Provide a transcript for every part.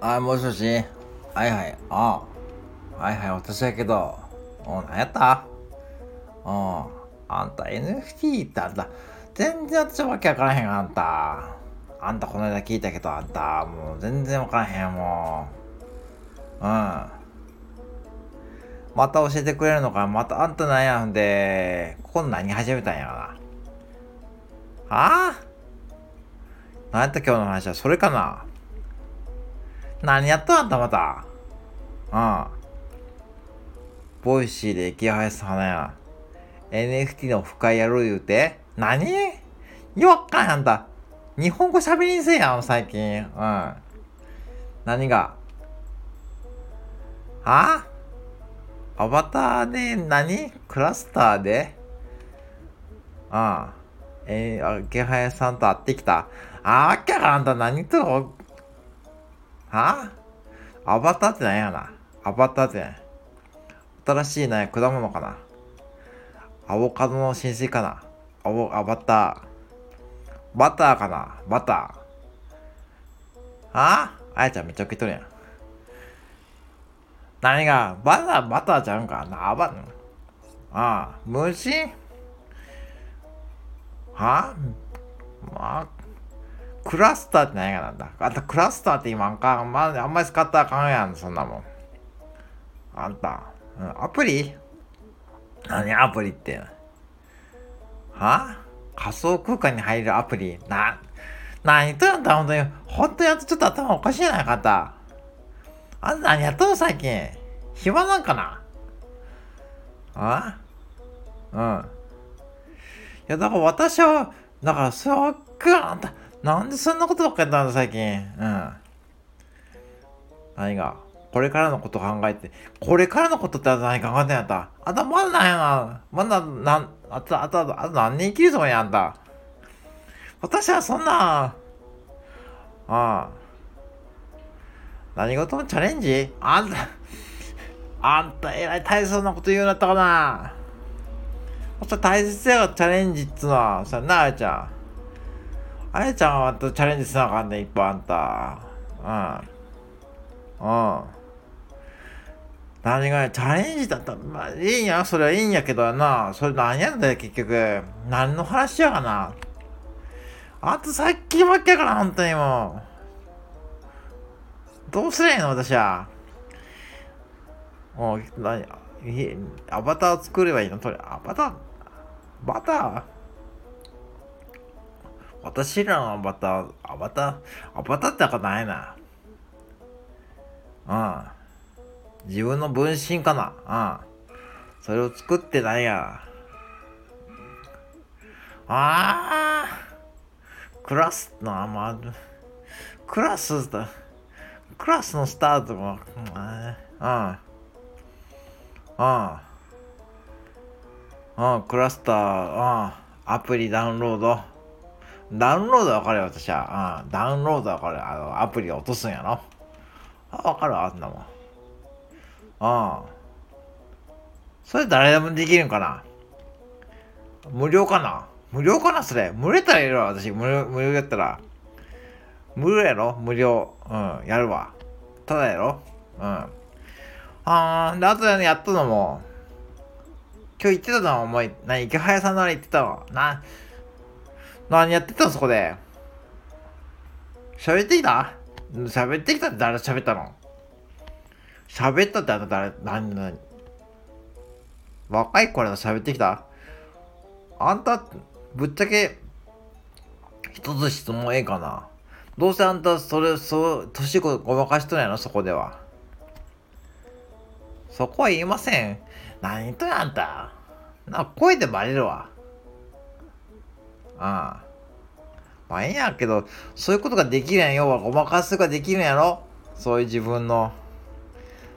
あ、もしもしはいはい。あはいはい、私やけど。お、何やった？うん。あんた NFT ってあんた、全然私わけわからへんあんた。あんたこの間聞いたけど、あんた、もう全然わからへんもう。うん。また教えてくれるのかまたあんたなんや？んで、ここ何始めたんやろな？はあ何やった今日の話は？それかな？何やったあんたまた？うん。ボイシーで池原さんや。NFT の深いやろう言うて？何？よっかんあんた。日本語喋りんせえやん、最近。うん。何が？はアバターで何？クラスターで？ああ。えー、あ、池早さんと会ってきた。あー、わっきゃあんた何と、は？あアバターって何やな？アバターって新しいね、果物かな？アボカドの新水かな？アボ、アバター。バターかな？バター。は？ああやちゃんめっちゃ受け取るやん。何がバタ、バターちゃうんかな？あば、ああ、虫？は？あまあ、クラスターって何やなんだ？あんたクラスターって今あん。か、まあ、あんまり使ったらあかんやん、そんなもん。あんた、うん、アプリ？何アプリって？は？仮想空間に入るアプリ？な、何言っとるんだ、ほんとに。ほんとやっとちょっと頭おかしいな、かった。あんた何やっとる最近。暇なんかな？あ？うん。いや、だから私は、だから、そっか、あんた、なんでそんなことばっかりやったんだ、最近。うん。何が？これからのこと考えて、これからのことって何考えてんやった？あんたまだなんやな？まだ、なん、あと、あと、あと何年生きるつもりやんた。私はそんな、ああ。何事もチャレンジ？あんた、あんた、えらい大切なこと言うんだったかな？そしたら大切やがチャレンジっつうのは、さ、なあやちゃん。あやちゃんはまたチャレンジせなあかんねん、一歩あんた。うん。うん。何がチャレンジだった、まあいいんや、それはいいんやけどな。それ何やんだよ、結局。何の話やかな。あとさっきばっかやから、本当にもう。どうすりゃいいの、私は。もう、何、アバター作ればいいの？とりアバター？バター？私らのアバター、アバター、アバターってあかないな。うん。自分の分身かな？うん。それを作ってないや。ああクラスの、まあ、クラスだ。クラスのスタートも、うん。うん。うん、クラスター、うん。アプリダウンロード。ダウンロードわかるよ、私は。うん。ダウンロードわかる。あの、アプリ落とすんやろ。あ、わかるあんなもん。ああ。それ誰でもできるんかな？無料かな？無料かなそれ。無料やったらいるわ、私。無料、無料やったら。無料やろ無料。うん、やるわ。ただやろうん。あー、で、あとで、ね、やったのも、今日言ってたのは、お前、何、池早さんなら言ってたわ。な、何やってたのそこで？喋ってきた？喋ってきたって誰喋ったの？喋ったってあなた誰、何、何？若い子らと喋ってきた？あんた、ぶっちゃけ、一つ質問ええかなどうせあんた、それ、そう、年ごまかしとんやろ？そこでは。そこは言いません。何とやんた？な、声でバレるわ。ああ。まあええやけど、そういうことができるやん。要はごまかすができるんやろ？そういう自分の。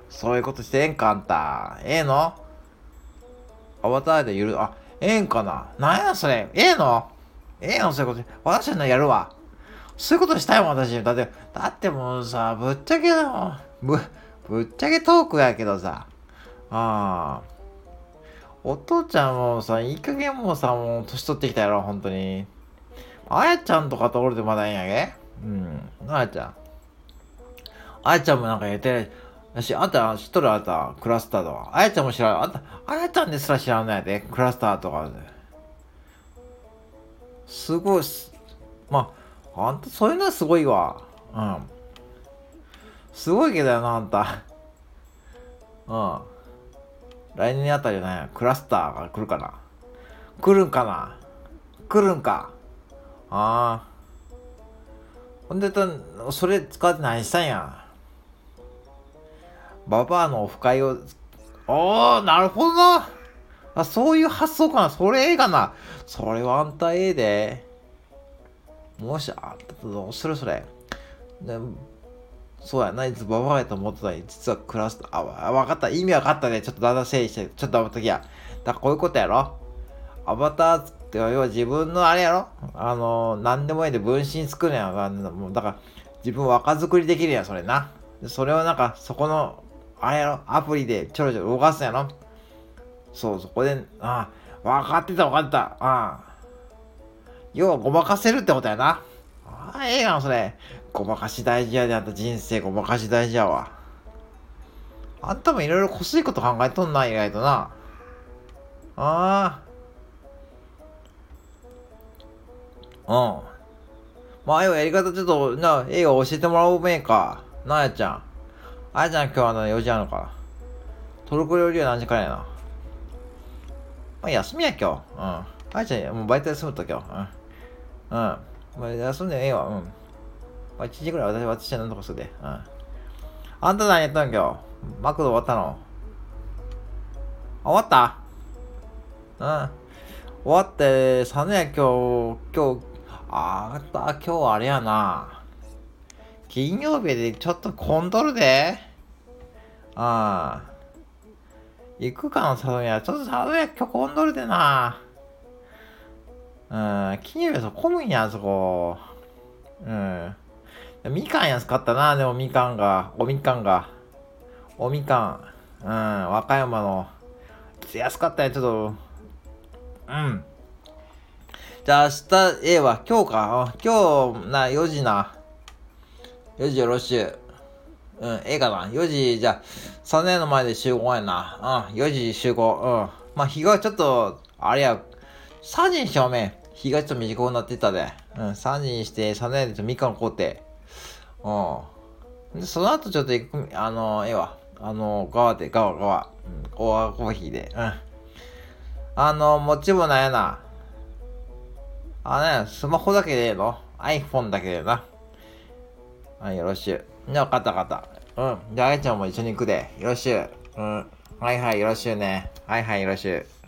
そういうことしてええんかあんた。ええの？アバターでゆる、あ、ええんかな？なんやそれ？ええの？ええの？そういうこと。私のやるわ？そういうことしたいもん、私。だって、だってもうさ、ぶっちゃけだぶ、ぶっちゃけトークやけどさ。ああ。お父ちゃんもさ、いい加減もさ、もう年取ってきたやろ、本当に。あやちゃんとかとおるでまだいいんやげうん。あやちゃん。あやちゃんもなんか言ってる。し、あんた知っとる？あんた、クラスターとか。あやちゃんも知らん。あんた、あやちゃんですら知らんのやで、クラスターとか。すごいす、まあ、あんたそういうのはすごいわ。うん。すごいけどやな、あんた。うん。来年あたりね、クラスターが来るかな。来るんかな来るんか。ああ。ほんでと、それ使って何したんや。ババアのオフ会を、おー、なるほど。あ、そういう発想かな。それええかな。それはあんたええで。もし、あんたとどうするそれ。でそうやな、いつババアやと思ってたのに、実はクラス、あ、わかった。意味わかったね。ちょっとだんだん整理して、ちょっと待っときや。だからこういうことやろ。アバターって要は自分のあれやろあの、何でもいいで分身作るやん。もうだから自分若作りできるやん、それな。それをなんか、そこの、あれやろアプリでちょろちょろ動かすやろそう、そこで、ああ、分かってた分かってた。ああ。要はごまかせるってことやな。ああ、ええやん、それ。ごまかし大事やで、あんた人生ごまかし大事やわ。あんたもいろいろこすいこと考えとんない、意外とな。ああ。うん。まあ、要はやり方ちょっと、な、映画教えてもらおうめえか。なあやちゃん。あやちゃん今日は4時あるのか。トルコ料理は何時からやな。まあ、休みや今日。うん。あやちゃん、もうバイト休むと今日。うん。うん。まあ、休んでええわ。うん。まあ、1時ぐらい私、私は何とかするで。うん。あんた何やったん今日。マクド終わったの？終わった？うん。終わって、さね、今日、今日、あーた、今日あれやな。金曜日でちょっと混んどるで？ああ。行くかの佐野や。ちょっと佐野や、今日混んどるでな。うん、金曜日そ混むんや、そこ。うん。みかん安かったな、でもみかんが。おみかんが。おみかん。うん、和歌山の。安かったよ、ちょっと。うん。じゃあ明日、ええわ。今日か。今日、な、4時な。4時よろしゅう。うん、ええかな。4時、じゃあ、3年の前で集合やな。うん、4時集合。うん。まあ、日がちょっと、あれや、3時にしようめ。日がちょっと短くなってたで。うん、3時にして、3年で3日の工程。うん。で、その後ちょっと行く、あの、ええわ。あの、側で、側、側。うん、コアコーヒーで。うん。あの、もちもないやな。あね、スマホだけでええの ?iPhone だけでな。はい、よろしゅう。じゃあ、かったかった。うん。じゃあ、あやちゃんも一緒に行くで。よろしゅう。うん。はいはい、よろしゅうね。はいはい、よろしゅう。